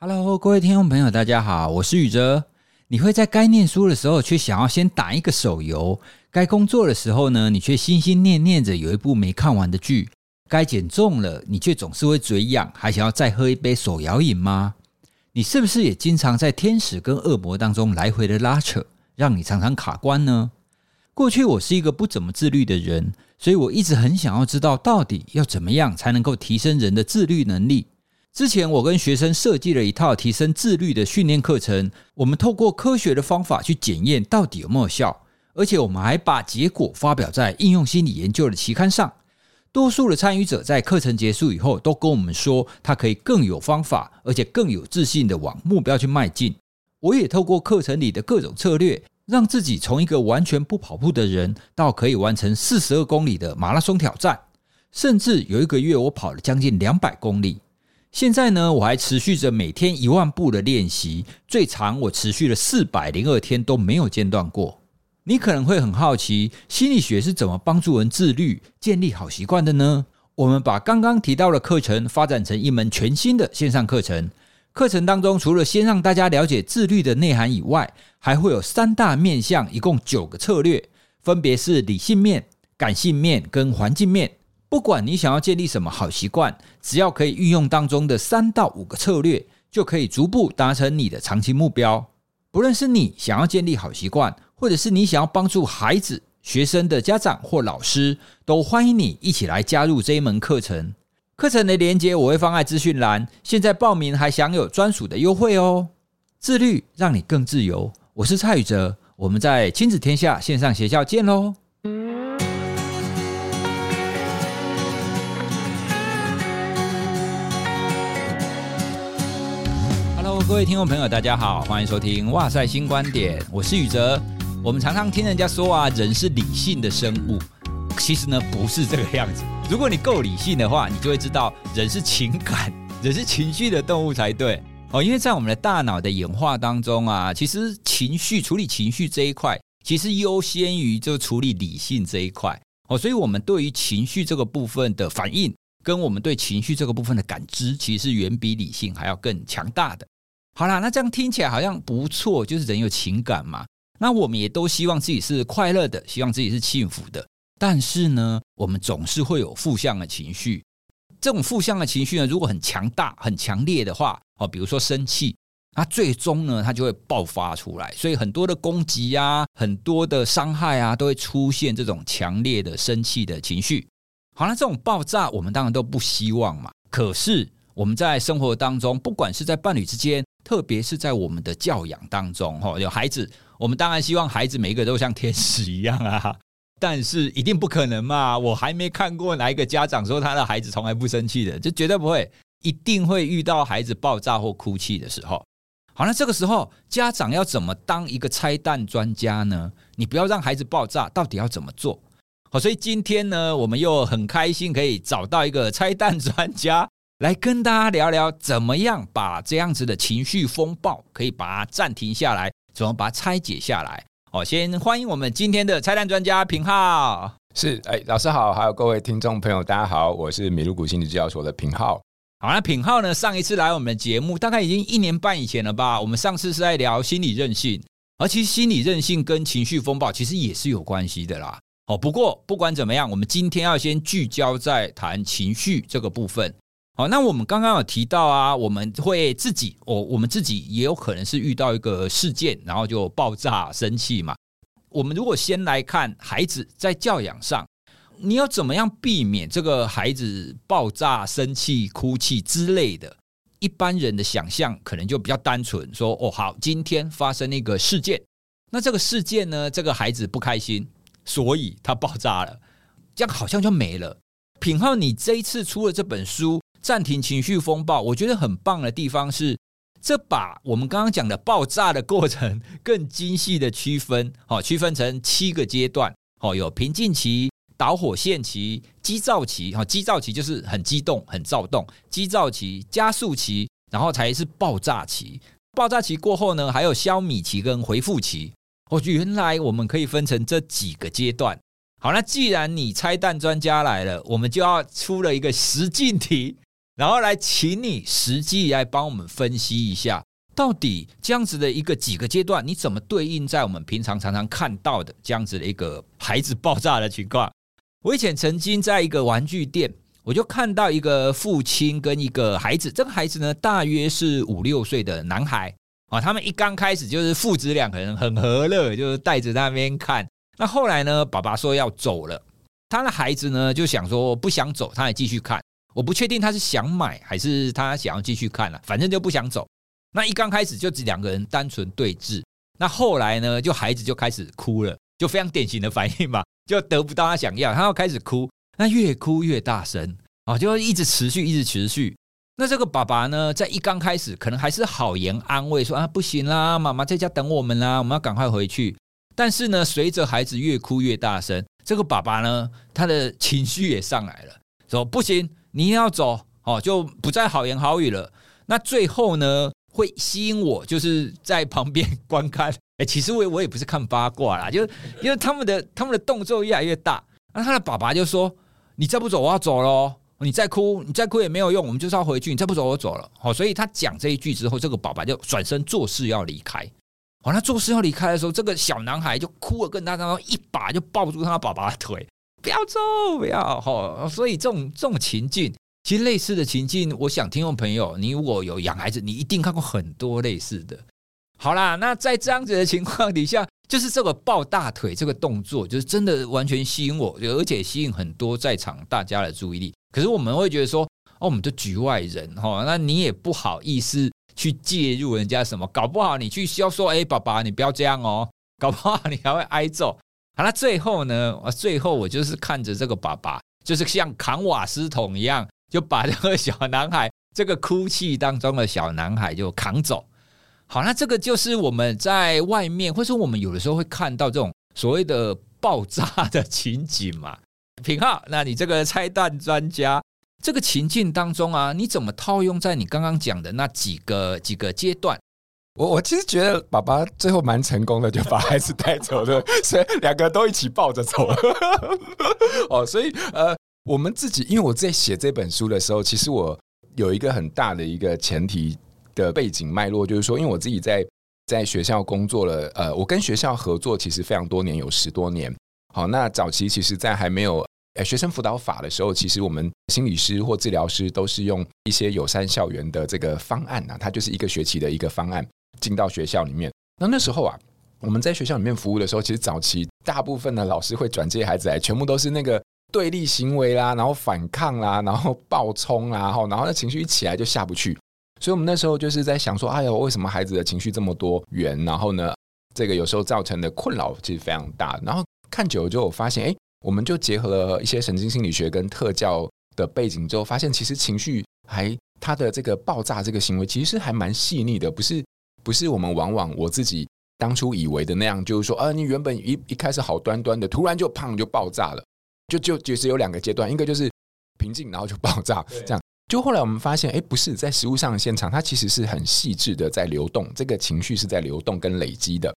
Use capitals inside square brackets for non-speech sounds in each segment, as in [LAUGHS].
Hello，各位听众朋友，大家好，我是宇哲。你会在该念书的时候，却想要先打一个手游；该工作的时候呢，你却心心念念着有一部没看完的剧；该减重了，你却总是会嘴痒，还想要再喝一杯手摇饮吗？你是不是也经常在天使跟恶魔当中来回的拉扯，让你常常卡关呢？过去我是一个不怎么自律的人，所以我一直很想要知道，到底要怎么样才能够提升人的自律能力。之前我跟学生设计了一套提升自律的训练课程，我们透过科学的方法去检验到底有没有效，而且我们还把结果发表在应用心理研究的期刊上。多数的参与者在课程结束以后都跟我们说，他可以更有方法，而且更有自信地往目标去迈进。我也透过课程里的各种策略，让自己从一个完全不跑步的人，到可以完成四十二公里的马拉松挑战，甚至有一个月我跑了将近两百公里。现在呢，我还持续着每天一万步的练习，最长我持续了四百零二天都没有间断过。你可能会很好奇，心理学是怎么帮助人自律、建立好习惯的呢？我们把刚刚提到的课程发展成一门全新的线上课程。课程当中，除了先让大家了解自律的内涵以外，还会有三大面向，一共九个策略，分别是理性面、感性面跟环境面。不管你想要建立什么好习惯，只要可以运用当中的三到五个策略，就可以逐步达成你的长期目标。不论是你想要建立好习惯，或者是你想要帮助孩子、学生的家长或老师，都欢迎你一起来加入这一门课程。课程的连接我会放在资讯栏，现在报名还享有专属的优惠哦。自律让你更自由，我是蔡宇哲，我们在亲子天下线上学校见喽。各位听众朋友，大家好，欢迎收听《哇塞新观点》，我是宇哲。我们常常听人家说啊，人是理性的生物，其实呢不是这个样子。如果你够理性的话，你就会知道人是情感、[LAUGHS] 人是情绪的动物才对哦。因为在我们的大脑的演化当中啊，其实情绪处理情绪这一块，其实优先于就处理理性这一块哦。所以，我们对于情绪这个部分的反应，跟我们对情绪这个部分的感知，其实远比理性还要更强大的。好啦，那这样听起来好像不错，就是人有情感嘛。那我们也都希望自己是快乐的，希望自己是幸福的。但是呢，我们总是会有负向的情绪。这种负向的情绪呢，如果很强大、很强烈的话，哦，比如说生气，那最终呢，它就会爆发出来。所以很多的攻击啊，很多的伤害啊，都会出现这种强烈的生气的情绪。好了，这种爆炸，我们当然都不希望嘛。可是我们在生活当中，不管是在伴侣之间，特别是在我们的教养当中，哈，有孩子，我们当然希望孩子每一个都像天使一样啊，[LAUGHS] 但是一定不可能嘛。我还没看过哪一个家长说他的孩子从来不生气的，就绝对不会，一定会遇到孩子爆炸或哭泣的时候。好，那这个时候家长要怎么当一个拆弹专家呢？你不要让孩子爆炸，到底要怎么做？好，所以今天呢，我们又很开心可以找到一个拆弹专家。来跟大家聊聊，怎么样把这样子的情绪风暴可以把它暂停下来，怎么把它拆解下来？好，先欢迎我们今天的拆弹专家平浩。是，哎，老师好，还有各位听众朋友，大家好，我是米鲁谷心理治疗所的平浩。好，那品浩呢，上一次来我们的节目，大概已经一年半以前了吧？我们上次是在聊心理韧性，而其实心理韧性跟情绪风暴其实也是有关系的啦。哦，不过不管怎么样，我们今天要先聚焦在谈情绪这个部分。好，那我们刚刚有提到啊，我们会自己，我我们自己也有可能是遇到一个事件，然后就爆炸生气嘛。我们如果先来看孩子在教养上，你要怎么样避免这个孩子爆炸、生气、哭泣之类的？一般人的想象可能就比较单纯，说哦，好，今天发生一个事件，那这个事件呢，这个孩子不开心，所以他爆炸了，这样好像就没了。品浩，你这一次出了这本书。暂停情绪风暴，我觉得很棒的地方是，这把我们刚刚讲的爆炸的过程更精细的区分，好，[LAUGHS] 区分成七个阶段，好，有平静期、导火线期、激躁期，好，激躁期就是很激动、很躁动，激躁期、加速期，然后才是爆炸期。爆炸期过后呢，还有消弭期跟回复期。哦，原来我们可以分成这几个阶段。好，那既然你拆弹专家来了，我们就要出了一个实境题。然后来请你实际来帮我们分析一下，到底这样子的一个几个阶段，你怎么对应在我们平常常常看到的这样子的一个孩子爆炸的情况？我以前曾经在一个玩具店，我就看到一个父亲跟一个孩子，这个孩子呢大约是五六岁的男孩啊，他们一刚开始就是父子两个人很和乐，就是带着那边看。那后来呢，爸爸说要走了，他的孩子呢就想说不想走，他还继续看。我不确定他是想买还是他想要继续看了，反正就不想走。那一刚开始就只两个人单纯对峙，那后来呢，就孩子就开始哭了，就非常典型的反应嘛，就得不到他想要，他要开始哭，那越哭越大声啊，就一直持续，一直持续。那这个爸爸呢，在一刚开始可能还是好言安慰说啊，不行啦，妈妈在家等我们啦，我们要赶快回去。但是呢，随着孩子越哭越大声，这个爸爸呢，他的情绪也上来了，说不行。你一定要走哦，就不再好言好语了。那最后呢，会吸引我，就是在旁边观看。哎，[LAUGHS] 其实我我也不是看八卦啦，就是因为他们的他们的动作越来越大。那他的爸爸就说：“你再不走，我要走喽！你再哭，你再哭也没有用，我们就是要回去。你再不走，我走了。”好，所以他讲这一句之后，这个爸爸就转身做事要离开。好，他做事要离开的时候，这个小男孩就哭了更大声，然后一把就抱住他爸爸的腿。不要走，不要哈！所以这种这种情境，其实类似的情境，我想听众朋友，你如果有养孩子，你一定看过很多类似的。好啦，那在这样子的情况底下，就是这个抱大腿这个动作，就是真的完全吸引我，而且吸引很多在场大家的注意力。可是我们会觉得说，哦，我们的局外人哈，那你也不好意思去介入人家什么，搞不好你去要说，哎，爸爸，你不要这样哦，搞不好你还会挨揍。好了，最后呢，最后我就是看着这个爸爸，就是像扛瓦斯桶一样，就把这个小男孩，这个哭泣当中的小男孩就扛走。好，那这个就是我们在外面，或者我们有的时候会看到这种所谓的爆炸的情景嘛。品浩，那你这个拆弹专家，这个情境当中啊，你怎么套用在你刚刚讲的那几个几个阶段？我我其实觉得爸爸最后蛮成功的，就把孩子带走了，所以两个都一起抱着走了。[LAUGHS] 哦，所以呃，我们自己，因为我在写这本书的时候，其实我有一个很大的一个前提的背景脉络，就是说，因为我自己在在学校工作了，呃，我跟学校合作其实非常多年，有十多年。好，那早期其实，在还没有呃学生辅导法的时候，其实我们心理师或治疗师都是用一些友善校园的这个方案啊，它就是一个学期的一个方案。进到学校里面，那那时候啊，我们在学校里面服务的时候，其实早期大部分的老师会转这些孩子来，全部都是那个对立行为啦，然后反抗啦，然后暴冲啦，然后然后那情绪一起来就下不去，所以我们那时候就是在想说，哎呦，为什么孩子的情绪这么多元？然后呢，这个有时候造成的困扰其实非常大。然后看久了之后，我发现，哎，我们就结合了一些神经心理学跟特教的背景之后，发现其实情绪还他的这个爆炸这个行为，其实还蛮细腻的，不是。不是我们往往我自己当初以为的那样，就是说，啊，你原本一一开始好端端的，突然就胖就爆炸了，就就就只有两个阶段，一个就是平静，然后就爆炸，这样。就后来我们发现，哎，不是在食物上的现场，它其实是很细致的在流动，这个情绪是在流动跟累积的。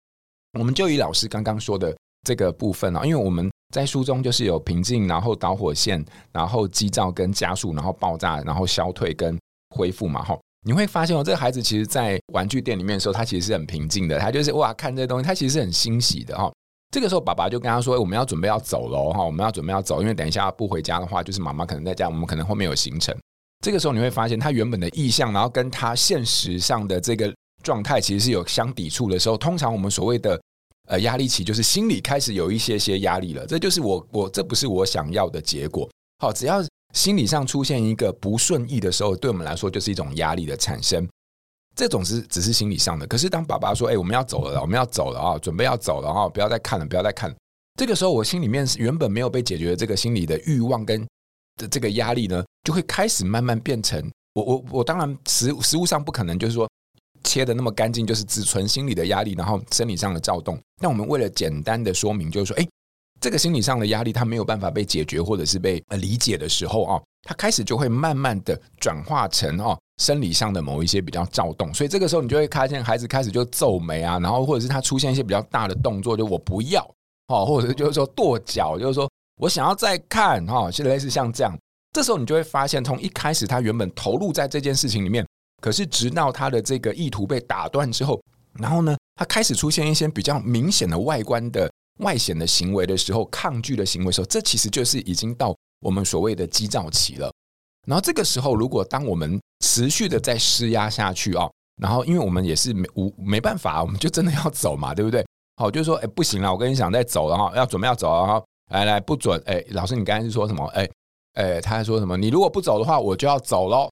我们就以老师刚刚说的这个部分啊，因为我们在书中就是有平静，然后导火线，然后激躁跟加速，然后爆炸，然后消退跟恢复嘛，哈。你会发现哦，这个孩子其实，在玩具店里面的时候，他其实是很平静的。他就是哇，看这些东西，他其实是很欣喜的哈。这个时候，爸爸就跟他说：“我们要准备要走了哈，我们要准备要走，因为等一下不回家的话，就是妈妈可能在家，我们可能后面有行程。”这个时候，你会发现他原本的意向，然后跟他现实上的这个状态，其实是有相抵触的时候。通常我们所谓的呃压力期，就是心里开始有一些些压力了。这就是我我这不是我想要的结果。好，只要。心理上出现一个不顺意的时候，对我们来说就是一种压力的产生。这种是只是心理上的。可是当爸爸说：“哎，我们要走了，我们要走了啊，准备要走了啊，不要再看了，不要再看了。”这个时候，我心里面原本没有被解决的这个心理的欲望跟的这个压力呢，就会开始慢慢变成我我我当然实实物上不可能就是说切的那么干净，就是只存心理的压力，然后生理上的躁动。那我们为了简单的说明，就是说，哎。这个心理上的压力，他没有办法被解决或者是被理解的时候啊，他开始就会慢慢的转化成哦生理上的某一些比较躁动，所以这个时候你就会看见孩子开始就皱眉啊，然后或者是他出现一些比较大的动作，就我不要哦，或者就是说跺脚，就是说我想要再看哈，是类似像这样，这时候你就会发现，从一开始他原本投入在这件事情里面，可是直到他的这个意图被打断之后，然后呢，他开始出现一些比较明显的外观的外显的行为的时候，抗拒的行为时候，这其实就是已经到我们所谓的激躁期了。然后这个时候，如果当我们持续的在施压下去啊，然后因为我们也是没无没办法，我们就真的要走嘛，对不对？好，就是说，哎，不行了，我跟你讲，再走了哈，要准备要走了哈，来来，不准，哎，老师，你刚才是说什么？哎。哎，他还说什么？你如果不走的话，我就要走喽。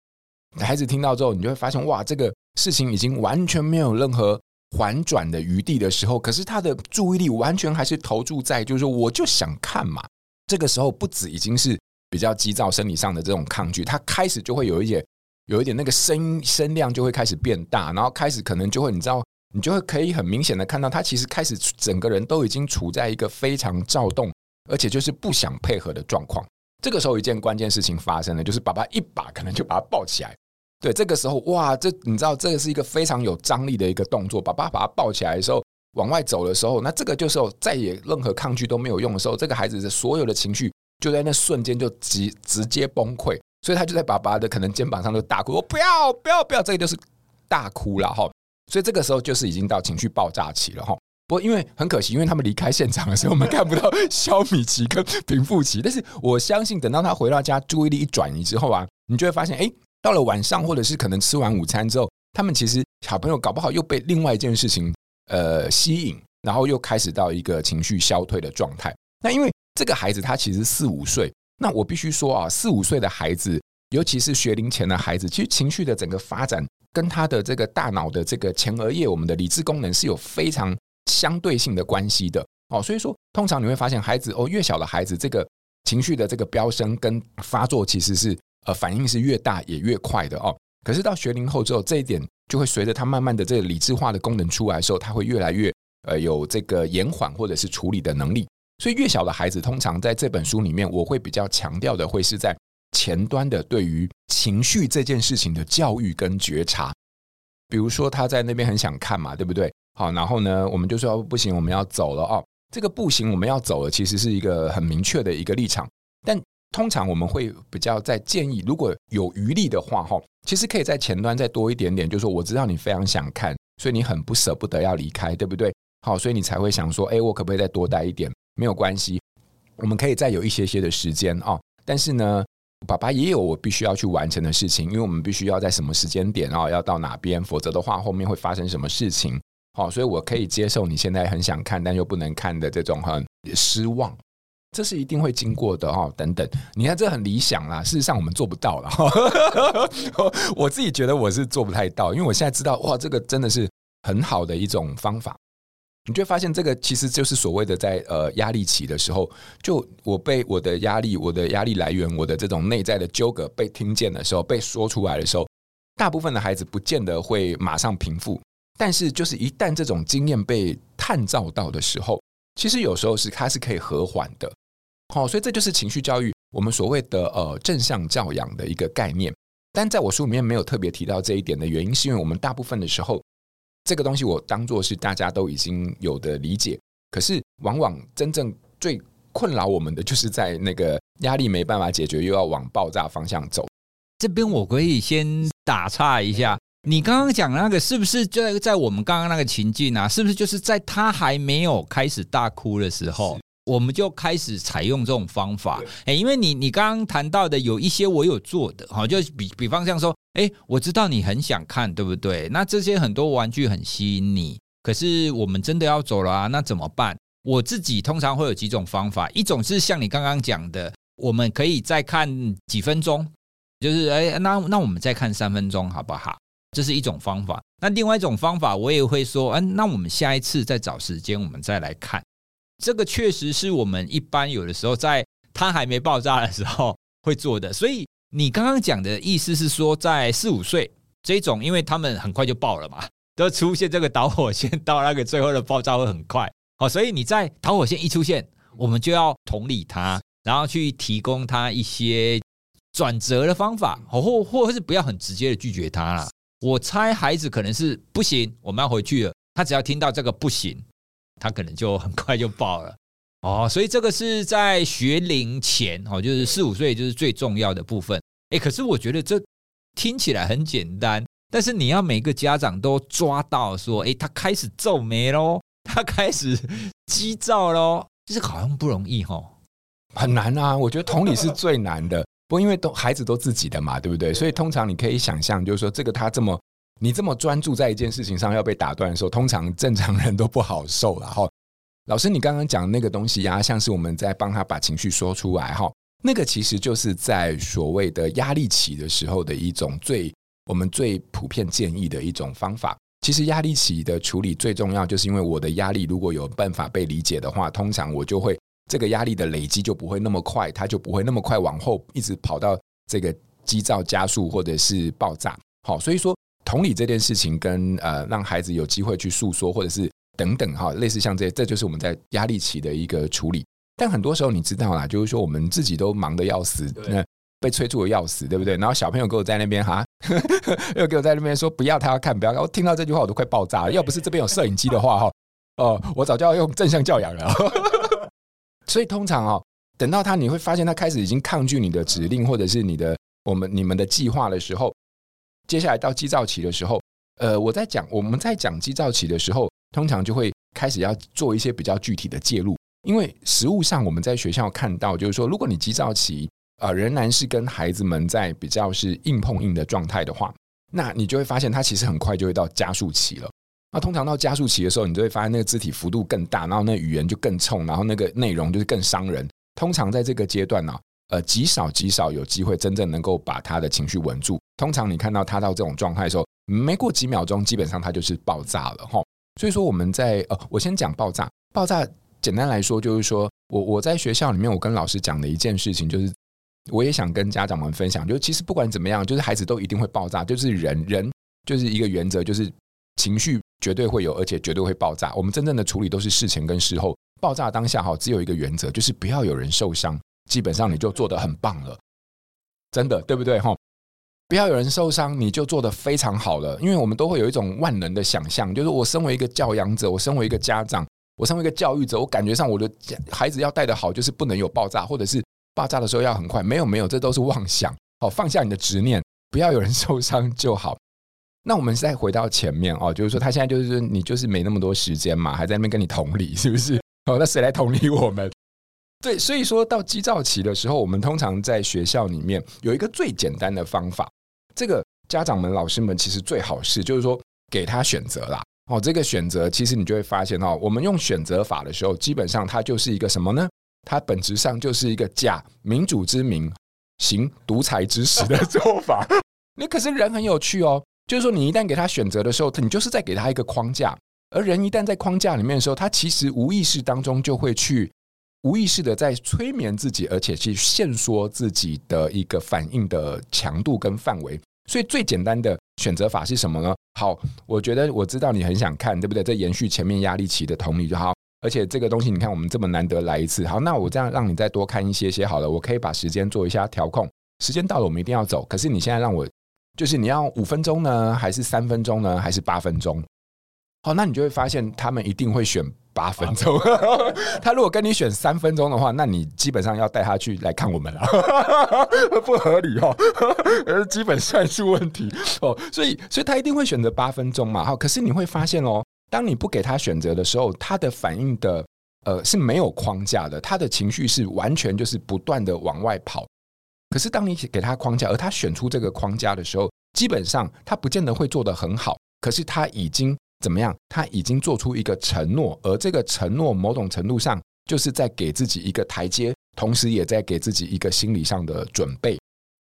孩子听到之后，你就会发现，哇，这个事情已经完全没有任何缓转的余地的时候，可是他的注意力完全还是投注在，就是说，我就想看嘛。这个时候，不止已经是比较急躁、生理上的这种抗拒，他开始就会有一点，有一点那个声音声量就会开始变大，然后开始可能就会，你知道，你就会可以很明显的看到，他其实开始整个人都已经处在一个非常躁动，而且就是不想配合的状况。这个时候，一件关键事情发生了，就是爸爸一把可能就把他抱起来。对，这个时候，哇，这你知道，这个是一个非常有张力的一个动作。爸爸把他抱起来的时候，往外走的时候，那这个就是再也任何抗拒都没有用的时候，这个孩子的所有的情绪就在那瞬间就直直接崩溃，所以他就在爸爸的可能肩膀上就大哭，我不要，不要，不要，这个就是大哭了哈。所以这个时候就是已经到情绪爆炸期了哈。不过，因为很可惜，因为他们离开现场的时候，我们看不到消弭期跟平复期。但是我相信，等到他回到家，注意力一转移之后啊，你就会发现，哎，到了晚上，或者是可能吃完午餐之后，他们其实小朋友搞不好又被另外一件事情呃吸引，然后又开始到一个情绪消退的状态。那因为这个孩子他其实四五岁，那我必须说啊，四五岁的孩子，尤其是学龄前的孩子，其实情绪的整个发展跟他的这个大脑的这个前额叶，我们的理智功能是有非常。相对性的关系的哦，所以说通常你会发现孩子哦，越小的孩子这个情绪的这个飙升跟发作其实是呃反应是越大也越快的哦。可是到学龄后之后，这一点就会随着他慢慢的这个理智化的功能出来的时候，他会越来越呃有这个延缓或者是处理的能力。所以越小的孩子，通常在这本书里面，我会比较强调的会是在前端的对于情绪这件事情的教育跟觉察。比如说他在那边很想看嘛，对不对？好，然后呢，我们就说不行，我们要走了哦。这个不行，我们要走了，其实是一个很明确的一个立场。通常我们会比较在建议，如果有余力的话，哈，其实可以在前端再多一点点。就是说，我知道你非常想看，所以你很不舍不得要离开，对不对？好，所以你才会想说，哎，我可不可以再多待一点？没有关系，我们可以再有一些些的时间啊。但是呢，爸爸也有我必须要去完成的事情，因为我们必须要在什么时间点啊，要到哪边，否则的话，后面会发生什么事情。好，所以我可以接受你现在很想看但又不能看的这种很失望，这是一定会经过的哈。等等，你看这很理想啦，事实上我们做不到了。[LAUGHS] 我自己觉得我是做不太到，因为我现在知道哇，这个真的是很好的一种方法。你就发现这个其实就是所谓的在呃压力期的时候，就我被我的压力、我的压力来源、我的这种内在的纠葛被听见的时候，被说出来的时候，大部分的孩子不见得会马上平复。但是，就是一旦这种经验被探照到的时候，其实有时候是它是可以和缓的。好，所以这就是情绪教育我们所谓的呃正向教养的一个概念。但在我书里面没有特别提到这一点的原因，是因为我们大部分的时候，这个东西我当做是大家都已经有的理解。可是，往往真正最困扰我们的，就是在那个压力没办法解决，又要往爆炸方向走。这边我可以先打岔一下。你刚刚讲那个是不是就在在我们刚刚那个情境啊？是不是就是在他还没有开始大哭的时候，我们就开始采用这种方法？哎，因为你你刚刚谈到的有一些我有做的哈，就比比方像说，哎，我知道你很想看，对不对？那这些很多玩具很吸引你，可是我们真的要走了啊，那怎么办？我自己通常会有几种方法，一种是像你刚刚讲的，我们可以再看几分钟，就是哎，那那我们再看三分钟好不好？这是一种方法，那另外一种方法，我也会说，嗯，那我们下一次再找时间，我们再来看。这个确实是我们一般有的时候在他还没爆炸的时候会做的。所以你刚刚讲的意思是说，在四五岁这种，因为他们很快就爆了嘛，都出现这个导火线，到那个最后的爆炸会很快。好，所以你在导火线一出现，我们就要同理他，然后去提供他一些转折的方法，或或者是不要很直接的拒绝他啦。我猜孩子可能是不行，我们要回去了。他只要听到这个不行，他可能就很快就爆了。[LAUGHS] 哦，所以这个是在学龄前哦，就是四五岁就是最重要的部分。哎，可是我觉得这听起来很简单，但是你要每个家长都抓到说，哎，他开始皱眉喽，[LAUGHS] 他开始急躁喽，这个好像不容易、哦，很难啊。我觉得同理是最难的，不过因为都孩子都自己的嘛，对不对？所以通常你可以想象，就是说这个他这么你这么专注在一件事情上要被打断的时候，通常正常人都不好受了哈。[LAUGHS] 老师，你刚刚讲那个东西呀，像是我们在帮他把情绪说出来哈，那个其实就是在所谓的压力期的时候的一种最我们最普遍建议的一种方法。其实压力期的处理最重要，就是因为我的压力如果有办法被理解的话，通常我就会这个压力的累积就不会那么快，它就不会那么快往后一直跑到这个急躁加速或者是爆炸。好，所以说同理这件事情跟呃让孩子有机会去诉说，或者是。等等哈，类似像这些，这就是我们在压力期的一个处理。但很多时候你知道啦，就是说我们自己都忙得要死，那被催促的要死，对不对？然后小朋友给我在那边哈，[LAUGHS] 又给我在那边说不要，他要看，不要看。我听到这句话我都快爆炸了。要不是这边有摄影机的话哈，哦，我早就要用正向教养了。所以通常哦，等到他你会发现他开始已经抗拒你的指令，或者是你的我们你们的计划的时候，接下来到急躁期的时候，呃，我在讲我们在讲急躁期的时候。通常就会开始要做一些比较具体的介入，因为实物上我们在学校看到，就是说，如果你急躁期啊、仍然是跟孩子们在比较是硬碰硬的状态的话，那你就会发现他其实很快就会到加速期了。那通常到加速期的时候，你就会发现那个肢体幅度更大，然后那语言就更冲，然后那个内容就是更伤人。通常在这个阶段呢、呃，极少极少有机会真正能够把他的情绪稳住。通常你看到他到这种状态的时候，没过几秒钟，基本上他就是爆炸了，哈。所以说我们在呃，我先讲爆炸。爆炸简单来说就是说我我在学校里面，我跟老师讲的一件事情，就是我也想跟家长们分享，就是其实不管怎么样，就是孩子都一定会爆炸，就是人人就是一个原则，就是情绪绝对会有，而且绝对会爆炸。我们真正的处理都是事前跟事后。爆炸当下哈，只有一个原则，就是不要有人受伤，基本上你就做得很棒了，真的对不对哈？不要有人受伤，你就做得非常好了。因为我们都会有一种万能的想象，就是我身为一个教养者，我身为一个家长，我身为一个教育者，我感觉上我的孩子要带得好，就是不能有爆炸，或者是爆炸的时候要很快。没有没有，这都是妄想。好，放下你的执念，不要有人受伤就好。那我们再回到前面哦，就是说他现在就是你就是没那么多时间嘛，还在那边跟你同理，是不是？哦，那谁来同理我们？对，所以说到急躁期的时候，我们通常在学校里面有一个最简单的方法。这个家长们、老师们其实最好是，就是说给他选择啦。哦，这个选择其实你就会发现哦，我们用选择法的时候，基本上它就是一个什么呢？它本质上就是一个假民主之名，行独裁之实的 [LAUGHS] 做法。你可是人很有趣哦，就是说你一旦给他选择的时候，你就是在给他一个框架。而人一旦在框架里面的时候，他其实无意识当中就会去无意识的在催眠自己，而且去限缩自己的一个反应的强度跟范围。所以最简单的选择法是什么呢？好，我觉得我知道你很想看，对不对？这延续前面压力期的同理就好。而且这个东西，你看我们这么难得来一次，好，那我这样让你再多看一些些好了。我可以把时间做一下调控，时间到了我们一定要走。可是你现在让我，就是你要五分钟呢，还是三分钟呢，还是八分钟？好，那你就会发现他们一定会选。八分钟，[LAUGHS] 他如果跟你选三分钟的话，那你基本上要带他去来看我们了，[LAUGHS] 不合理哦，呃，[LAUGHS] 基本算术问题哦，所以，所以他一定会选择八分钟嘛。好，可是你会发现哦，当你不给他选择的时候，他的反应的呃是没有框架的，他的情绪是完全就是不断的往外跑。可是当你给他框架，而他选出这个框架的时候，基本上他不见得会做得很好，可是他已经。怎么样？他已经做出一个承诺，而这个承诺某种程度上就是在给自己一个台阶，同时也在给自己一个心理上的准备。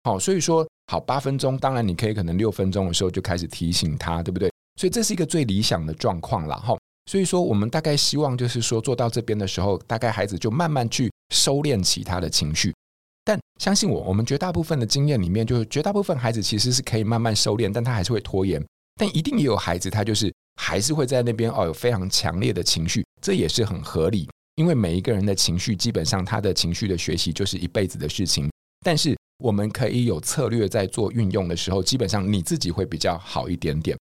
好，所以说好八分钟，当然你可以可能六分钟的时候就开始提醒他，对不对？所以这是一个最理想的状况了哈。所以说我们大概希望就是说做到这边的时候，大概孩子就慢慢去收敛起他的情绪。但相信我，我们绝大部分的经验里面，就是绝大部分孩子其实是可以慢慢收敛，但他还是会拖延。但一定也有孩子，他就是。还是会在那边哦，有非常强烈的情绪，这也是很合理。因为每一个人的情绪，基本上他的情绪的学习就是一辈子的事情。但是我们可以有策略在做运用的时候，基本上你自己会比较好一点点。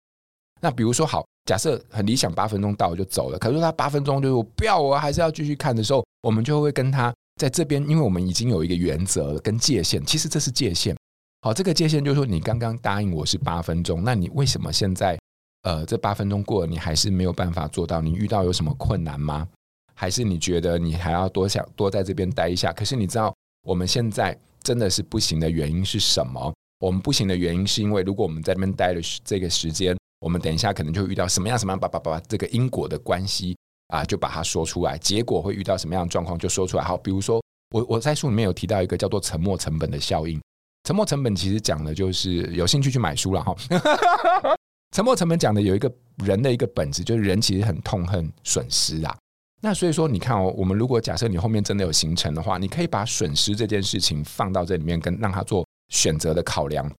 那比如说，好，假设很理想，八分钟到就走了。可是他八分钟就是我不要，我还是要继续看的时候，我们就会跟他在这边，因为我们已经有一个原则跟界限，其实这是界限。好，这个界限就是说，你刚刚答应我是八分钟，那你为什么现在呃这八分钟过了，你还是没有办法做到？你遇到有什么困难吗？还是你觉得你还要多想多在这边待一下？可是你知道我们现在真的是不行的原因是什么？我们不行的原因是因为如果我们在这边待了这个时间，我们等一下可能就遇到什么样什么样，把把把这个因果的关系啊，就把它说出来，结果会遇到什么样的状况就说出来。好，比如说我我在书里面有提到一个叫做沉没成本的效应。沉没成本其实讲的就是有兴趣去买书了哈。[LAUGHS] 沉没成本讲的有一个人的一个本质，就是人其实很痛恨损失啊。那所以说，你看哦，我们如果假设你后面真的有行程的话，你可以把损失这件事情放到这里面，跟让他做选择的考量。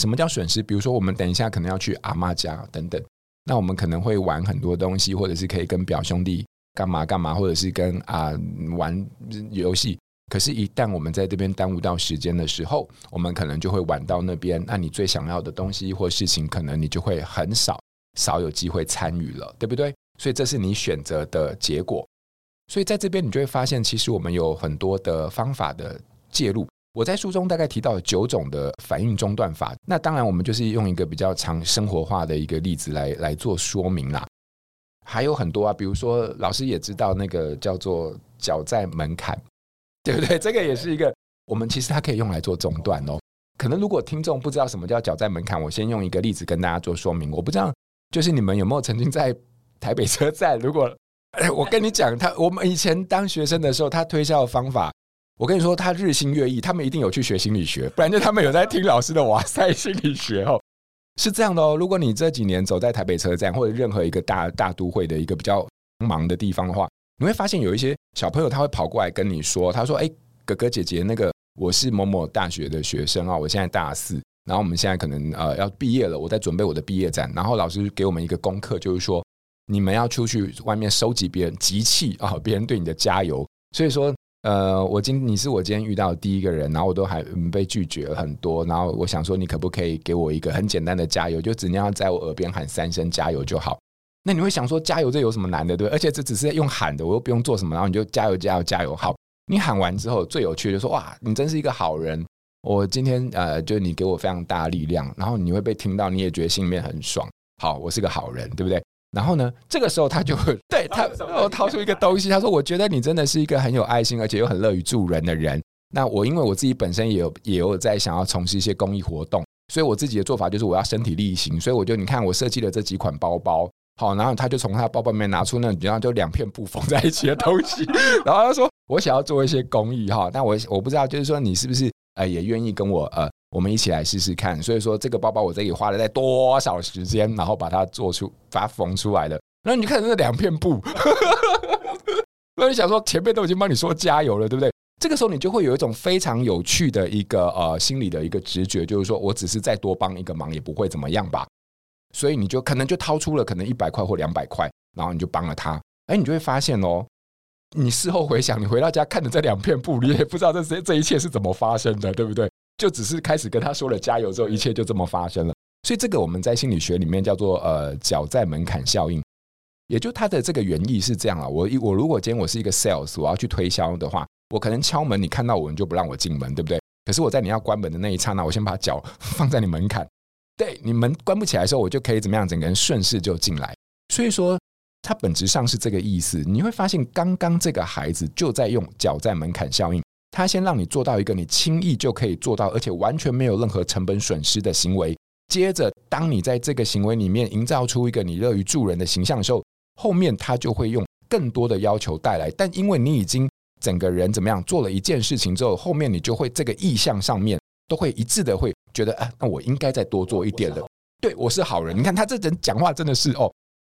什么叫损失？比如说，我们等一下可能要去阿妈家等等，那我们可能会玩很多东西，或者是可以跟表兄弟干嘛干嘛，或者是跟啊玩游戏。可是，一旦我们在这边耽误到时间的时候，我们可能就会晚到那边。那你最想要的东西或事情，可能你就会很少少有机会参与了，对不对？所以这是你选择的结果。所以在这边你就会发现，其实我们有很多的方法的介入。我在书中大概提到了九种的反应中断法。那当然，我们就是用一个比较常生活化的一个例子来来做说明啦。还有很多啊，比如说老师也知道那个叫做脚在门槛。对不对？这个也是一个，我们其实它可以用来做中断哦。可能如果听众不知道什么叫脚在门槛，我先用一个例子跟大家做说明。我不知道，就是你们有没有曾经在台北车站？如果哎，[LAUGHS] 我跟你讲，他我们以前当学生的时候，他推销的方法，我跟你说，他日新月异，他们一定有去学心理学，不然就他们有在听老师的哇塞心理学哦。是这样的哦。如果你这几年走在台北车站或者任何一个大大都会的一个比较忙的地方的话。你会发现有一些小朋友他会跑过来跟你说，他说：“哎，哥哥姐姐，那个我是某某大学的学生啊，我现在大四，然后我们现在可能呃要毕业了，我在准备我的毕业展，然后老师给我们一个功课，就是说你们要出去外面收集别人集气啊，别人对你的加油。所以说，呃，我今你是我今天遇到的第一个人，然后我都还被拒绝了很多，然后我想说，你可不可以给我一个很简单的加油，就只要在我耳边喊三声加油就好。”那你会想说加油这有什么难的，对？而且这只是用喊的，我又不用做什么，然后你就加油加油加油。好，你喊完之后，最有趣的就说哇，你真是一个好人。我今天呃，就你给我非常大的力量，然后你会被听到，你也觉得心里面很爽。好，我是个好人，对不对？然后呢，这个时候他就会 [LAUGHS] 对他我掏出一个东西，他说我觉得你真的是一个很有爱心，而且又很乐于助人的人。那我因为我自己本身也有也有在想要从事一些公益活动，所以我自己的做法就是我要身体力行，所以我就你看我设计了这几款包包。好，然后他就从他包包里面拿出那，然后就两片布缝在一起的东西，[LAUGHS] 然后他说：“我想要做一些公益哈，但我我不知道，就是说你是不是呃也愿意跟我呃我们一起来试试看？所以说这个包包我这里花了在多少时间，然后把它做出把它缝出来的。然后你看那两片布，[LAUGHS] 那你想说前面都已经帮你说加油了，对不对？这个时候你就会有一种非常有趣的一个呃心理的一个直觉，就是说我只是再多帮一个忙也不会怎么样吧。”所以你就可能就掏出了可能一百块或两百块，然后你就帮了他。哎，你就会发现哦，你事后回想，你回到家看着这两片布，你也不知道这这这一切是怎么发生的，对不对？就只是开始跟他说了加油之后，一切就这么发生了。所以这个我们在心理学里面叫做呃脚在门槛效应，也就它的这个原意是这样啊。我我如果今天我是一个 sales，我要去推销的话，我可能敲门，你看到我你就不让我进门，对不对？可是我在你要关门的那一刹那，我先把脚放在你门槛。对，你门关不起来的时候，我就可以怎么样？整个人顺势就进来。所以说，它本质上是这个意思。你会发现，刚刚这个孩子就在用脚在门槛效应，他先让你做到一个你轻易就可以做到，而且完全没有任何成本损失的行为。接着，当你在这个行为里面营造出一个你乐于助人的形象的时候，后面他就会用更多的要求带来。但因为你已经整个人怎么样做了一件事情之后，后面你就会这个意向上面都会一致的会。觉得啊，那我应该再多做一点的。对，我是好人。你看他这人讲话真的是哦，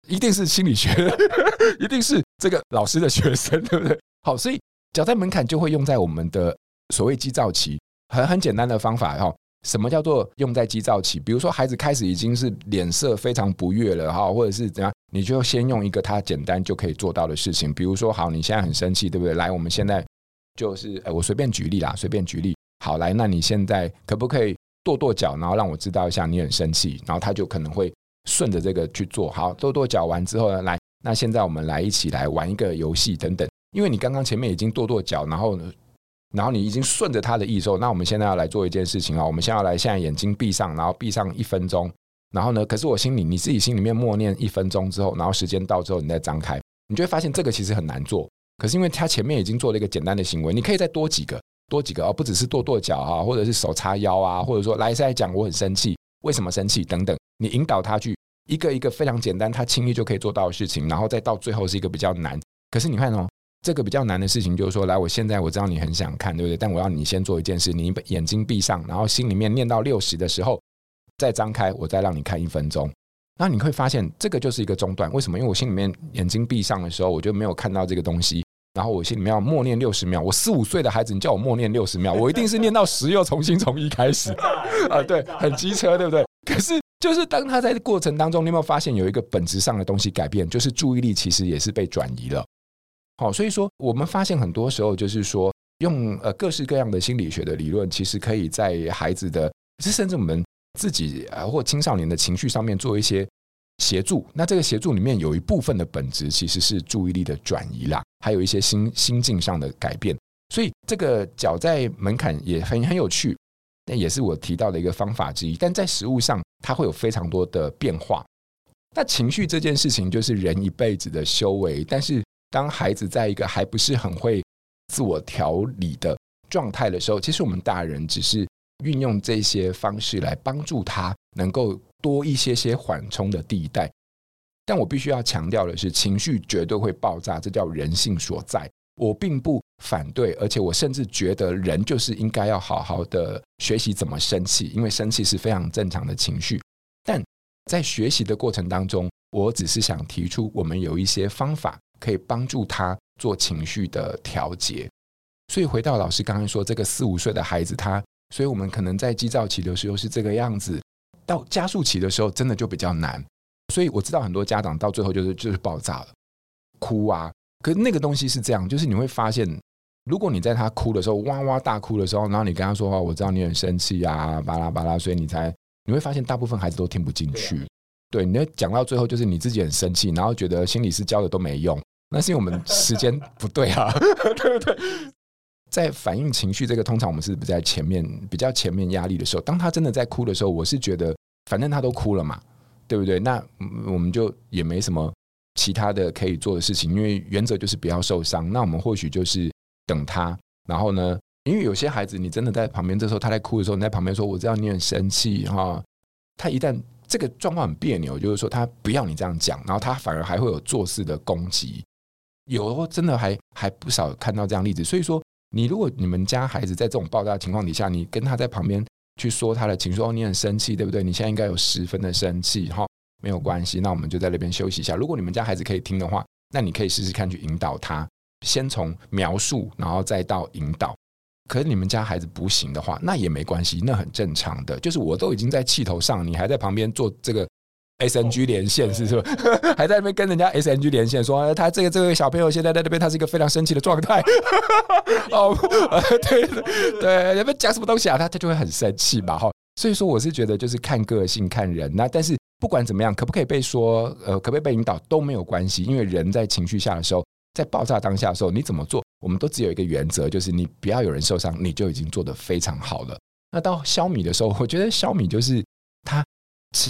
一定是心理学，[LAUGHS] 一定是这个老师的学生，对不对？好，所以脚在门槛就会用在我们的所谓基造期，很很简单的方法哈。什么叫做用在基造期？比如说孩子开始已经是脸色非常不悦了哈，或者是怎样，你就先用一个他简单就可以做到的事情。比如说，好，你现在很生气，对不对？来，我们现在就是，哎，我随便举例啦，随便举例。好，来，那你现在可不可以？跺跺脚，然后让我知道一下你很生气，然后他就可能会顺着这个去做。好，跺跺脚完之后呢，来，那现在我们来一起来玩一个游戏等等。因为你刚刚前面已经跺跺脚，然后呢，然后你已经顺着他的意说，那我们现在要来做一件事情啊，我们现在要来，现在眼睛闭上，然后闭上一分钟，然后呢，可是我心里你自己心里面默念一分钟之后，然后时间到之后你再张开，你就会发现这个其实很难做。可是因为他前面已经做了一个简单的行为，你可以再多几个，多几个啊，不只是跺跺脚啊，或者是手叉腰啊，或者说来再讲我很生气，为什么生气等等，你引导他去一个一个非常简单，他轻易就可以做到的事情，然后再到最后是一个比较难。可是你看哦，这个比较难的事情就是说，来，我现在我知道你很想看，对不对？但我要你先做一件事，你眼睛闭上，然后心里面念到六十的时候再张开，我再让你看一分钟。那你会发现，这个就是一个中断。为什么？因为我心里面眼睛闭上的时候，我就没有看到这个东西。然后我心里面要默念六十秒。我四五岁的孩子，你叫我默念六十秒，我一定是念到十又重新从一开始 [LAUGHS] 啊。对，很机车，对不对？可是，就是当他在过程当中，你有没有发现有一个本质上的东西改变？就是注意力其实也是被转移了。好，所以说我们发现很多时候就是说，用呃各式各样的心理学的理论，其实可以在孩子的，甚至我们。自己啊，或青少年的情绪上面做一些协助，那这个协助里面有一部分的本质其实是注意力的转移啦，还有一些心心境上的改变。所以这个脚在门槛也很很有趣，那也是我提到的一个方法之一。但在实物上，它会有非常多的变化。那情绪这件事情就是人一辈子的修为，但是当孩子在一个还不是很会自我调理的状态的时候，其实我们大人只是。运用这些方式来帮助他能够多一些些缓冲的地带，但我必须要强调的是，情绪绝对会爆炸，这叫人性所在。我并不反对，而且我甚至觉得人就是应该要好好的学习怎么生气，因为生气是非常正常的情绪。但在学习的过程当中，我只是想提出，我们有一些方法可以帮助他做情绪的调节。所以回到老师刚刚说，这个四五岁的孩子，他。所以，我们可能在激躁期的时候是这个样子，到加速期的时候，真的就比较难。所以我知道很多家长到最后就是就是爆炸了，哭啊。可那个东西是这样，就是你会发现，如果你在他哭的时候哇哇大哭的时候，然后你跟他说话，我知道你很生气啊，巴拉巴拉，所以你才你会发现，大部分孩子都听不进去。对，你讲到最后就是你自己很生气，然后觉得心理师教的都没用，那是因为我们时间 [LAUGHS] 不对啊，对不对？在反映情绪这个，通常我们是不在前面比较前面压力的时候，当他真的在哭的时候，我是觉得反正他都哭了嘛，对不对？那我们就也没什么其他的可以做的事情，因为原则就是不要受伤。那我们或许就是等他，然后呢，因为有些孩子你真的在旁边，这时候他在哭的时候，你在旁边说：“我知道你很生气哈。”他一旦这个状况很别扭，就是说他不要你这样讲，然后他反而还会有做事的攻击，有真的还还不少看到这样例子，所以说。你如果你们家孩子在这种爆炸情况底下，你跟他在旁边去说他的情绪，哦你很生气，对不对？你现在应该有十分的生气，哈，没有关系，那我们就在那边休息一下。如果你们家孩子可以听的话，那你可以试试看去引导他，先从描述，然后再到引导。可是你们家孩子不行的话，那也没关系，那很正常的。就是我都已经在气头上，你还在旁边做这个。S N G 连线是不是？[LAUGHS] 还在那边跟人家 S N G 连线，说他这个这个小朋友现在在那边，他是一个非常生气的状态。[LAUGHS] 哦，对 [LAUGHS] 对，你们讲什么东西啊？他他就会很生气嘛，哈。所以说，我是觉得就是看个性看人。那但是不管怎么样，可不可以被说呃，可不可以被引导都没有关系，因为人在情绪下的时候，在爆炸当下的时候，你怎么做，我们都只有一个原则，就是你不要有人受伤，你就已经做得非常好了。那到小米的时候，我觉得小米就是他。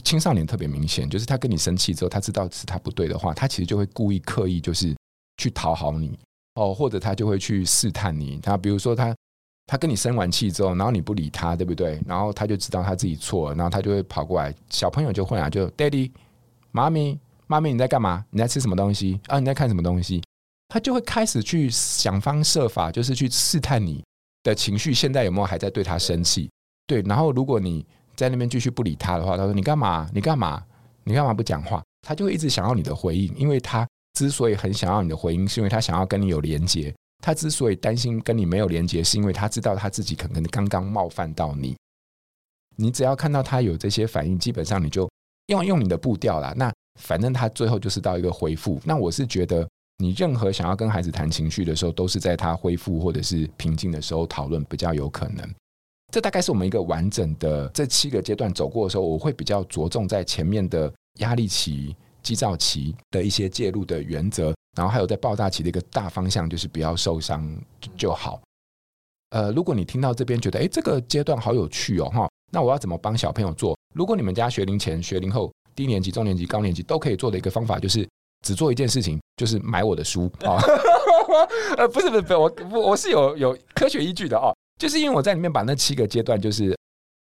青少年特别明显，就是他跟你生气之后，他知道是他不对的话，他其实就会故意刻意就是去讨好你哦，或者他就会去试探你。他比如说他他跟你生完气之后，然后你不理他，对不对？然后他就知道他自己错了，然后他就会跑过来。小朋友就会啊，就 Daddy、妈咪、妈咪，你在干嘛？你在吃什么东西？啊，你在看什么东西？他就会开始去想方设法，就是去试探你的情绪，现在有没有还在对他生气？对，然后如果你。在那边继续不理他的话，他说：“你干嘛？你干嘛？你干嘛不讲话？”他就会一直想要你的回应，因为他之所以很想要你的回应，是因为他想要跟你有连接。他之所以担心跟你没有连接，是因为他知道他自己可能刚刚冒犯到你。你只要看到他有这些反应，基本上你就用用你的步调啦。那反正他最后就是到一个回复。那我是觉得，你任何想要跟孩子谈情绪的时候，都是在他恢复或者是平静的时候讨论比较有可能。这大概是我们一个完整的这七个阶段走过的时候，我会比较着重在前面的压力期、激躁期的一些介入的原则。然后还有在爆炸期的一个大方向，就是不要受伤就好。呃，如果你听到这边觉得，哎，这个阶段好有趣哦，哈，那我要怎么帮小朋友做？如果你们家学龄前、学龄后、低年级、中年级、高年级都可以做的一个方法，就是只做一件事情，就是买我的书 [LAUGHS] 啊。[LAUGHS] 呃，不是不是不是，我我我是有有科学依据的哦，就是因为我在里面把那七个阶段，就是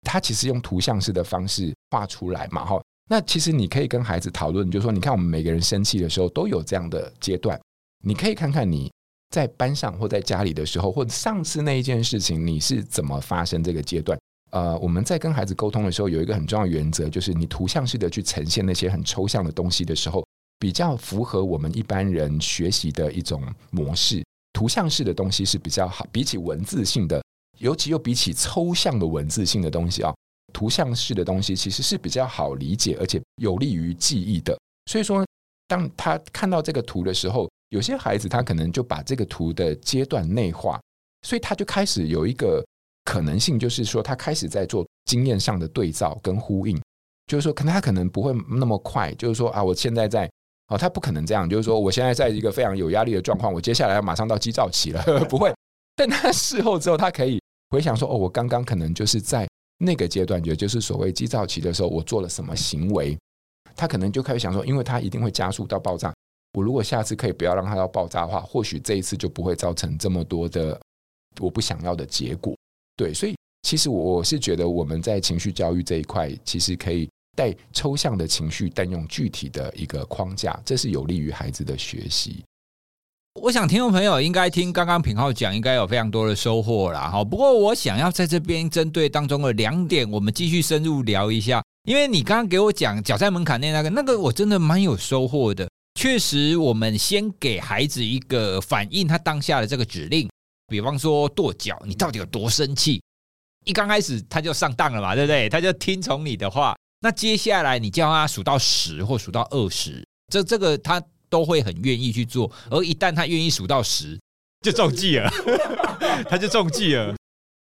他其实用图像式的方式画出来嘛，哈。那其实你可以跟孩子讨论，就是说，你看我们每个人生气的时候都有这样的阶段，你可以看看你在班上或在家里的时候，或者上次那一件事情你是怎么发生这个阶段。呃，我们在跟孩子沟通的时候，有一个很重要的原则，就是你图像式的去呈现那些很抽象的东西的时候，比较符合我们一般人学习的一种模式。图像式的东西是比较好，比起文字性的，尤其又比起抽象的文字性的东西啊。图像式的东西其实是比较好理解，而且有利于记忆的。所以说，当他看到这个图的时候，有些孩子他可能就把这个图的阶段内化，所以他就开始有一个可能性，就是说他开始在做经验上的对照跟呼应。就是说，可能他可能不会那么快，就是说啊，我现在在哦，他不可能这样，就是说我现在在一个非常有压力的状况，我接下来要马上到激躁期了，[LAUGHS] 不会。但他事后之后，他可以回想说，哦，我刚刚可能就是在。那个阶段，也就是所谓激躁期的时候，我做了什么行为？他可能就开始想说，因为他一定会加速到爆炸。我如果下次可以不要让他到爆炸的话，或许这一次就不会造成这么多的我不想要的结果。对，所以其实我是觉得我们在情绪教育这一块，其实可以带抽象的情绪，但用具体的一个框架，这是有利于孩子的学习。我想听众朋友应该听刚刚品浩讲，应该有非常多的收获啦。哈，不过我想要在这边针对当中的两点，我们继续深入聊一下。因为你刚刚给我讲脚在门槛内那个，那个我真的蛮有收获的。确实，我们先给孩子一个反应他当下的这个指令，比方说跺脚，你到底有多生气？一刚开始他就上当了嘛，对不对？他就听从你的话。那接下来你叫他数到十或数到二十，这这个他。都会很愿意去做，而一旦他愿意数到十，就中计了，[LAUGHS] 他就中计了。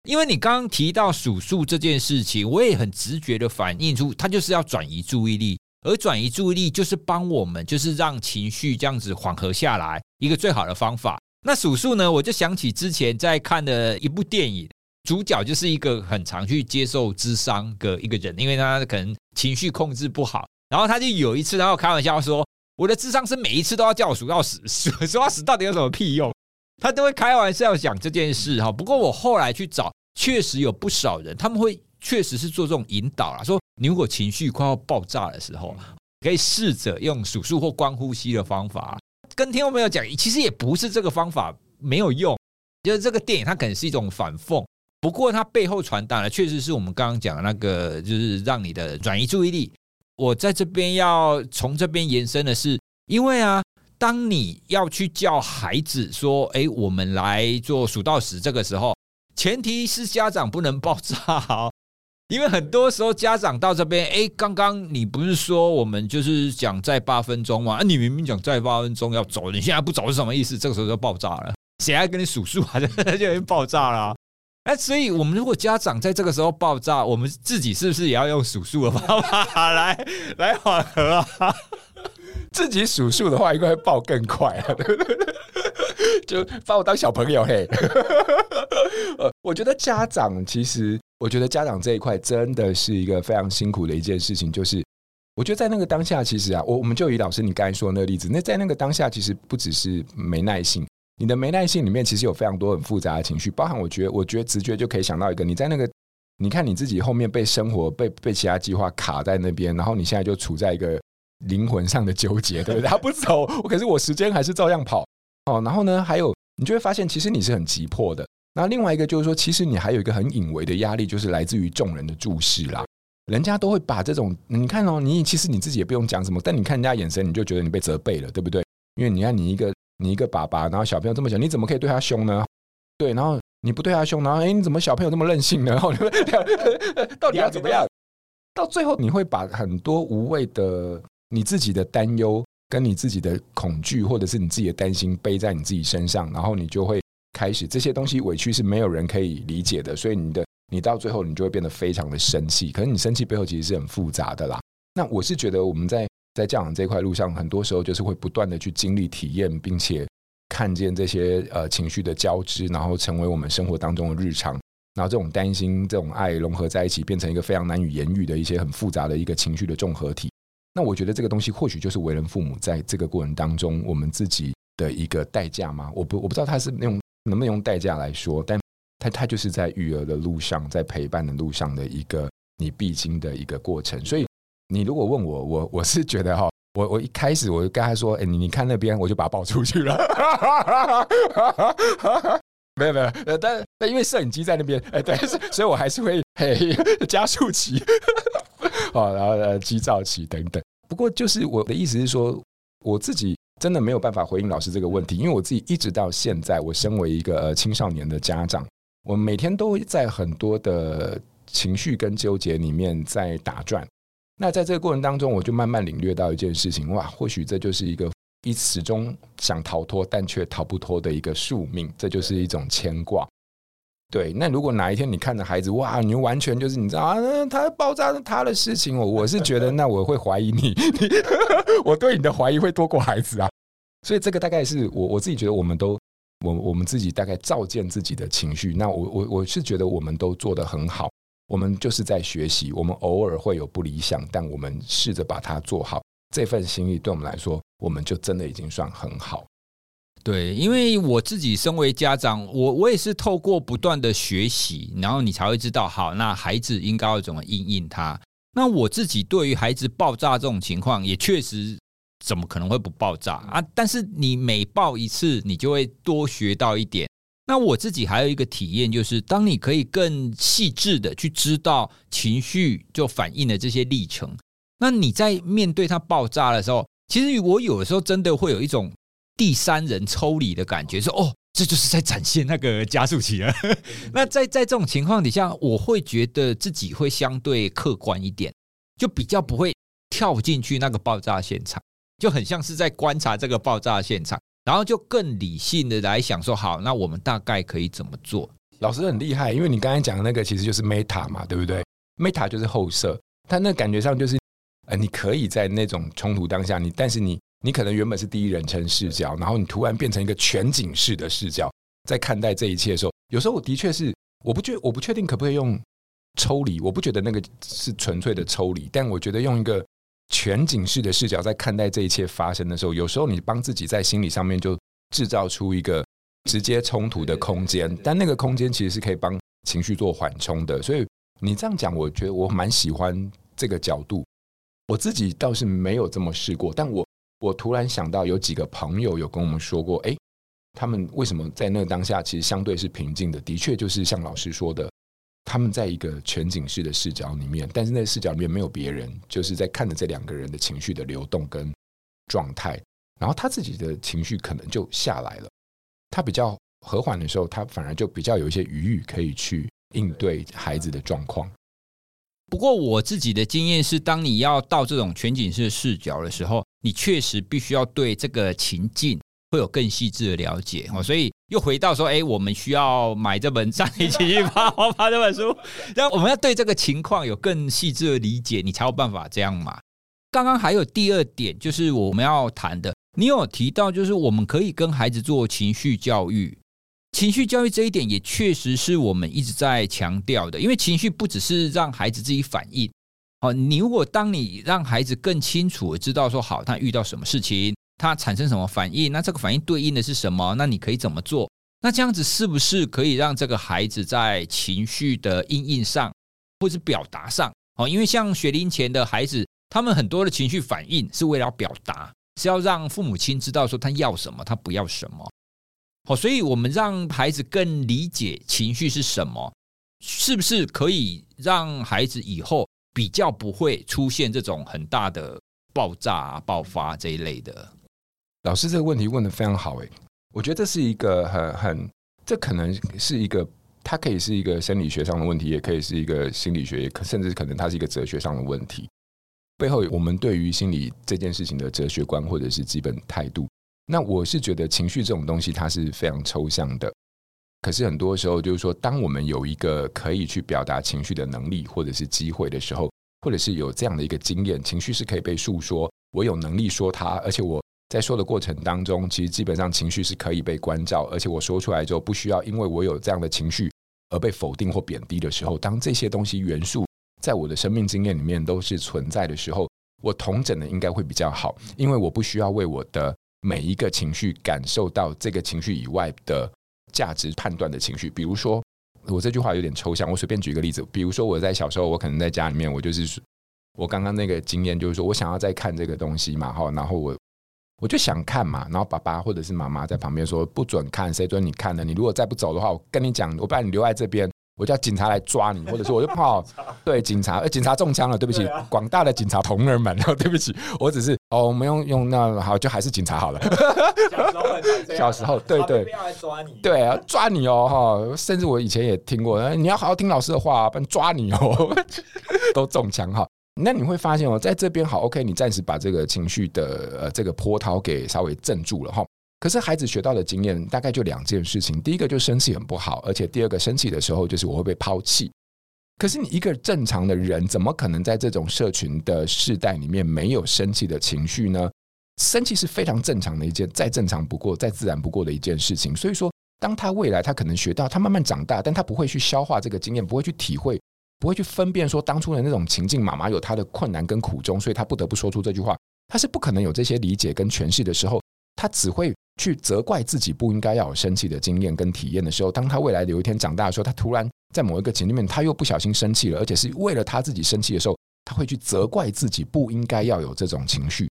因为你刚刚提到数数这件事情，我也很直觉的反映出，他就是要转移注意力，而转移注意力就是帮我们，就是让情绪这样子缓和下来一个最好的方法。那数数呢，我就想起之前在看的一部电影，主角就是一个很常去接受智商的一个人，因为他可能情绪控制不好，然后他就有一次，然后开玩笑说。我的智商是每一次都要叫我数到十，数到十到底有什么屁用？他都会开玩笑讲这件事哈。不过我后来去找，确实有不少人，他们会确实是做这种引导啦，说你如果情绪快要爆炸的时候，可以试着用数数或观呼吸的方法，跟听众朋友讲，其实也不是这个方法没有用，就是这个电影它可能是一种反讽，不过它背后传达的确实是我们刚刚讲的那个，就是让你的转移注意力。我在这边要从这边延伸的是，因为啊，当你要去叫孩子说：“哎，我们来做数到十。”这个时候，前提是家长不能爆炸哦，[LAUGHS] 因为很多时候家长到这边，哎，刚刚你不是说我们就是讲再八分钟吗？啊，你明明讲再八分钟要走，你现在不走是什么意思？这个时候就爆炸了，谁还跟你数数啊？[LAUGHS] 就已经爆炸了。哎，所以我们如果家长在这个时候爆炸，我们自己是不是也要用数数的方法 [LAUGHS] 来来缓和啊？自己数数的话，应该会爆更快啊！[LAUGHS] 就把我当小朋友嘿。[LAUGHS] 呃，我觉得家长其实，我觉得家长这一块真的是一个非常辛苦的一件事情。就是我觉得在那个当下，其实啊，我我们就以老师你刚才说的那个例子，那在那个当下，其实不只是没耐性。你的没耐性里面其实有非常多很复杂的情绪，包含我觉得，我觉得直觉就可以想到一个，你在那个，你看你自己后面被生活被被其他计划卡在那边，然后你现在就处在一个灵魂上的纠结，对不对？[LAUGHS] 他不走，可是我时间还是照样跑哦。然后呢，还有你就会发现，其实你是很急迫的。那另外一个就是说，其实你还有一个很隐微的压力，就是来自于众人的注视啦。人家都会把这种，你看哦，你其实你自己也不用讲什么，但你看人家眼神，你就觉得你被责备了，对不对？因为你看你一个。你一个爸爸，然后小朋友这么小，你怎么可以对他凶呢？对，然后你不对他凶，然后哎，你怎么小朋友这么任性呢？[LAUGHS] 然后你 [LAUGHS] 到底要怎么样？到最后你会把很多无谓的你自己的担忧、跟你自己的恐惧，或者是你自己的担心背在你自己身上，然后你就会开始这些东西委屈是没有人可以理解的，所以你的你到最后你就会变得非常的生气。可是你生气背后其实是很复杂的啦。那我是觉得我们在。在教养这块路上，很多时候就是会不断的去经历、体验，并且看见这些呃情绪的交织，然后成为我们生活当中的日常。然后这种担心、这种爱融合在一起，变成一个非常难以言喻的一些很复杂的一个情绪的综合体。那我觉得这个东西或许就是为人父母在这个过程当中，我们自己的一个代价吗？我不我不知道他是用能不能用代价来说，但他他就是在育儿的路上，在陪伴的路上的一个你必经的一个过程。所以你如果问我，我我是觉得哈，我我一开始我就跟他说，哎，你你看那边，我就把他抱出去了。没有没有，但但因为摄影机在那边，哎，对，所以我还是会嘿加速器。好，然后呃，急躁期等等。不过，就是我的意思是说，我自己真的没有办法回应老师这个问题，因为我自己一直到现在，我身为一个青少年的家长，我每天都会在很多的情绪跟纠结里面在打转。那在这个过程当中，我就慢慢领略到一件事情，哇，或许这就是一个一始终想逃脱但却逃不脱的一个宿命，这就是一种牵挂。对，那如果哪一天你看着孩子，哇，你完全就是你知道啊，他爆炸是他的事情，我我是觉得 [LAUGHS] 那我会怀疑你，你 [LAUGHS] 我对你的怀疑会多过孩子啊，所以这个大概是我我自己觉得我们都我我们自己大概照见自己的情绪，那我我我是觉得我们都做得很好，我们就是在学习，我们偶尔会有不理想，但我们试着把它做好，这份心意对我们来说，我们就真的已经算很好。对，因为我自己身为家长，我我也是透过不断的学习，然后你才会知道，好，那孩子应该要怎么应应他。那我自己对于孩子爆炸这种情况，也确实怎么可能会不爆炸啊？但是你每爆一次，你就会多学到一点。那我自己还有一个体验，就是当你可以更细致的去知道情绪就反映的这些历程，那你在面对它爆炸的时候，其实我有的时候真的会有一种。第三人抽离的感觉，说哦，这就是在展现那个加速器了。[LAUGHS] 那在在这种情况底下，我会觉得自己会相对客观一点，就比较不会跳进去那个爆炸现场，就很像是在观察这个爆炸现场，然后就更理性的来想说，好，那我们大概可以怎么做？老师很厉害，因为你刚才讲的那个其实就是 meta 嘛，对不对？meta 就是后设，它那感觉上就是，呃，你可以在那种冲突当下，你但是你。你可能原本是第一人称视角，然后你突然变成一个全景式的视角，在看待这一切的时候，有时候我的确是我不确我不确定可不可以用抽离，我不觉得那个是纯粹的抽离，但我觉得用一个全景式的视角在看待这一切发生的时候，有时候你帮自己在心理上面就制造出一个直接冲突的空间，但那个空间其实是可以帮情绪做缓冲的。所以你这样讲，我觉得我蛮喜欢这个角度。我自己倒是没有这么试过，但我。我突然想到，有几个朋友有跟我们说过，哎，他们为什么在那个当下其实相对是平静的？的确，就是像老师说的，他们在一个全景式的视角里面，但是那个视角里面没有别人，就是在看着这两个人的情绪的流动跟状态，然后他自己的情绪可能就下来了。他比较和缓的时候，他反而就比较有一些余裕可以去应对孩子的状况。不过我自己的经验是，当你要到这种全景式视角的时候，你确实必须要对这个情境会有更细致的了解哦。所以又回到说，哎，我们需要买这本 [LAUGHS]《上帝情绪啪啪啪》这本书，然后我们要对这个情况有更细致的理解，你才有办法这样嘛。刚刚还有第二点，就是我们要谈的，你有提到，就是我们可以跟孩子做情绪教育。情绪教育这一点也确实是我们一直在强调的，因为情绪不只是让孩子自己反应。哦，你如果当你让孩子更清楚的知道说，好，他遇到什么事情，他产生什么反应，那这个反应对应的是什么？那你可以怎么做？那这样子是不是可以让这个孩子在情绪的因应上，或是表达上，哦，因为像学龄前的孩子，他们很多的情绪反应是为了表达，是要让父母亲知道说他要什么，他不要什么。好，所以我们让孩子更理解情绪是什么，是不是可以让孩子以后比较不会出现这种很大的爆炸、爆发这一类的？老师这个问题问得非常好，诶，我觉得这是一个很很，这可能是一个，它可以是一个生理学上的问题，也可以是一个心理学，也甚至可能它是一个哲学上的问题。背后我们对于心理这件事情的哲学观或者是基本态度。那我是觉得情绪这种东西它是非常抽象的，可是很多时候就是说，当我们有一个可以去表达情绪的能力或者是机会的时候，或者是有这样的一个经验，情绪是可以被诉说，我有能力说它，而且我在说的过程当中，其实基本上情绪是可以被关照，而且我说出来之后不需要因为我有这样的情绪而被否定或贬低的时候，当这些东西元素在我的生命经验里面都是存在的时候，我同整的应该会比较好，因为我不需要为我的每一个情绪感受到这个情绪以外的价值判断的情绪。比如说，我这句话有点抽象，我随便举一个例子，比如说我在小时候，我可能在家里面，我就是。我刚刚那个经验就是说，我想要再看这个东西嘛，哈，然后我我就想看嘛，然后爸爸或者是妈妈在旁边说不准看，谁准你看的？你如果再不走的话，我跟你讲，我把你留在这边，我叫警察来抓你，或者说我就怕 [LAUGHS] 对警察，呃，警察中枪了，对不起，广大的警察同仁们，[LAUGHS] 对不起，我只是哦，我们用用那好，就还是警察好了。小时候，小时候，对对，对啊，抓你哦，哈，甚至我以前也听过，你要好好听老师的话，不然抓你哦，[LAUGHS] 都中枪哈。那你会发现哦，在这边好，OK，你暂时把这个情绪的呃这个波涛给稍微镇住了哈。可是孩子学到的经验大概就两件事情，第一个就生气很不好，而且第二个生气的时候就是我会被抛弃。可是你一个正常的人，怎么可能在这种社群的世代里面没有生气的情绪呢？生气是非常正常的一件，再正常不过、再自然不过的一件事情。所以说，当他未来他可能学到，他慢慢长大，但他不会去消化这个经验，不会去体会。不会去分辨说当初的那种情境，妈妈有她的困难跟苦衷，所以她不得不说出这句话。她是不可能有这些理解跟诠释的时候，她只会去责怪自己不应该要有生气的经验跟体验的时候。当她未来有一天长大的时候，她突然在某一个情里面，她又不小心生气了，而且是为了她自己生气的时候，她会去责怪自己不应该要有这种情绪。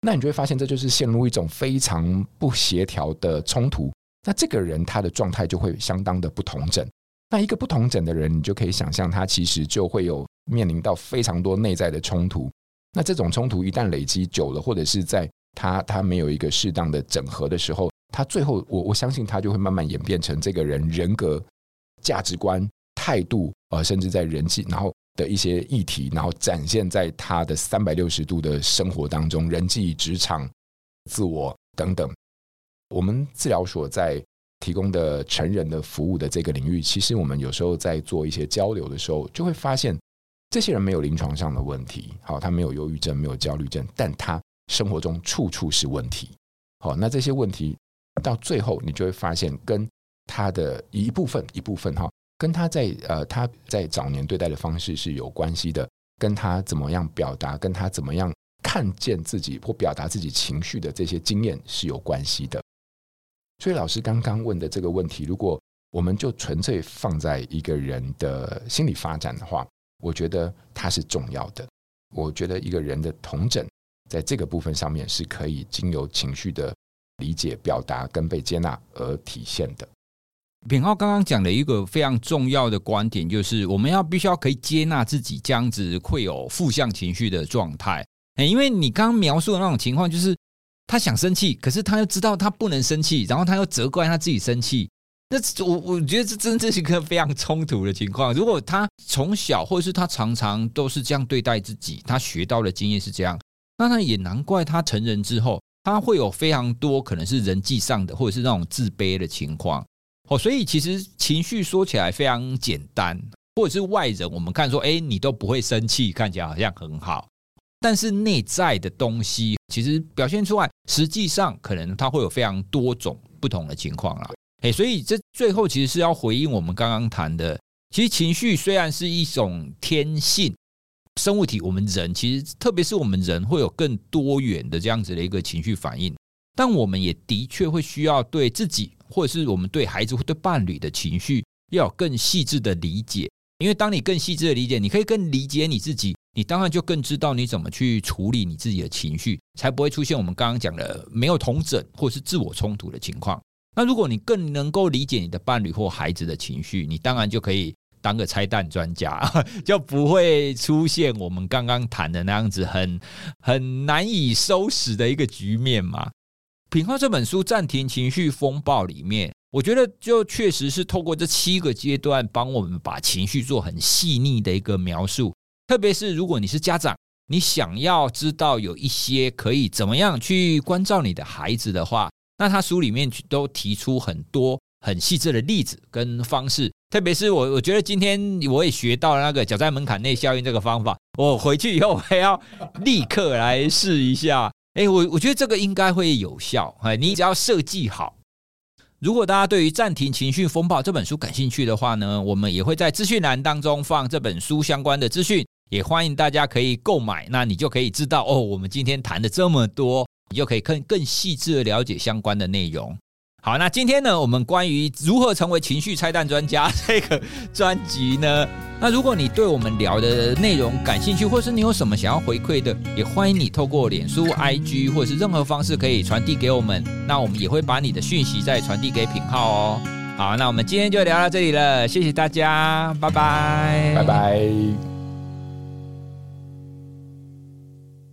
那你就会发现，这就是陷入一种非常不协调的冲突。那这个人他的状态就会相当的不同整。那一个不同整的人，你就可以想象，他其实就会有面临到非常多内在的冲突。那这种冲突一旦累积久了，或者是在他他没有一个适当的整合的时候，他最后我我相信他就会慢慢演变成这个人人格、价值观、态度，呃，甚至在人际然后的一些议题，然后展现在他的三百六十度的生活当中，人际、职场、自我等等。我们治疗所在。提供的成人的服务的这个领域，其实我们有时候在做一些交流的时候，就会发现这些人没有临床上的问题，好，他没有忧郁症，没有焦虑症，但他生活中处处是问题。好，那这些问题到最后，你就会发现跟他的一部分一部分哈，跟他在呃他在早年对待的方式是有关系的，跟他怎么样表达，跟他怎么样看见自己或表达自己情绪的这些经验是有关系的。所以老师刚刚问的这个问题，如果我们就纯粹放在一个人的心理发展的话，我觉得它是重要的。我觉得一个人的统整，在这个部分上面是可以经由情绪的理解、表达跟被接纳而体现的。品浩刚刚讲了一个非常重要的观点，就是我们要必须要可以接纳自己这样子会有负向情绪的状态。因为你刚刚描述的那种情况，就是。他想生气，可是他又知道他不能生气，然后他又责怪他自己生气。那我我觉得这真这是一个非常冲突的情况。如果他从小或者是他常常都是这样对待自己，他学到的经验是这样，那他也难怪他成人之后他会有非常多可能是人际上的或者是那种自卑的情况。哦，所以其实情绪说起来非常简单，或者是外人我们看说，哎，你都不会生气，看起来好像很好。但是内在的东西，其实表现出来，实际上可能它会有非常多种不同的情况啦。哎，所以这最后其实是要回应我们刚刚谈的，其实情绪虽然是一种天性，生物体，我们人其实特别是我们人会有更多元的这样子的一个情绪反应，但我们也的确会需要对自己，或者是我们对孩子或对伴侣的情绪，要有更细致的理解。因为当你更细致的理解，你可以更理解你自己。你当然就更知道你怎么去处理你自己的情绪，才不会出现我们刚刚讲的没有同整或是自我冲突的情况。那如果你更能够理解你的伴侣或孩子的情绪，你当然就可以当个拆弹专家，[LAUGHS] 就不会出现我们刚刚谈的那样子很很难以收拾的一个局面嘛。品皓这本书《暂停情绪风暴》里面，我觉得就确实是透过这七个阶段，帮我们把情绪做很细腻的一个描述。特别是如果你是家长，你想要知道有一些可以怎么样去关照你的孩子的话，那他书里面都提出很多很细致的例子跟方式，特别是我，我觉得今天我也学到了那个脚在门槛内效应这个方法，我回去以后还要立刻来试一下。哎，我我觉得这个应该会有效。哎，你只要设计好。如果大家对于《暂停情绪风暴》这本书感兴趣的话呢，我们也会在资讯栏当中放这本书相关的资讯，也欢迎大家可以购买。那你就可以知道哦，我们今天谈的这么多，你就可以更更细致的了解相关的内容。好，那今天呢，我们关于如何成为情绪拆弹专家 [LAUGHS] 这个专辑呢，那如果你对我们聊的内容感兴趣，或是你有什么想要回馈的，也欢迎你透过脸书、IG 或者是任何方式可以传递给我们，那我们也会把你的讯息再传递给品浩哦。好，那我们今天就聊到这里了，谢谢大家，拜拜，拜拜。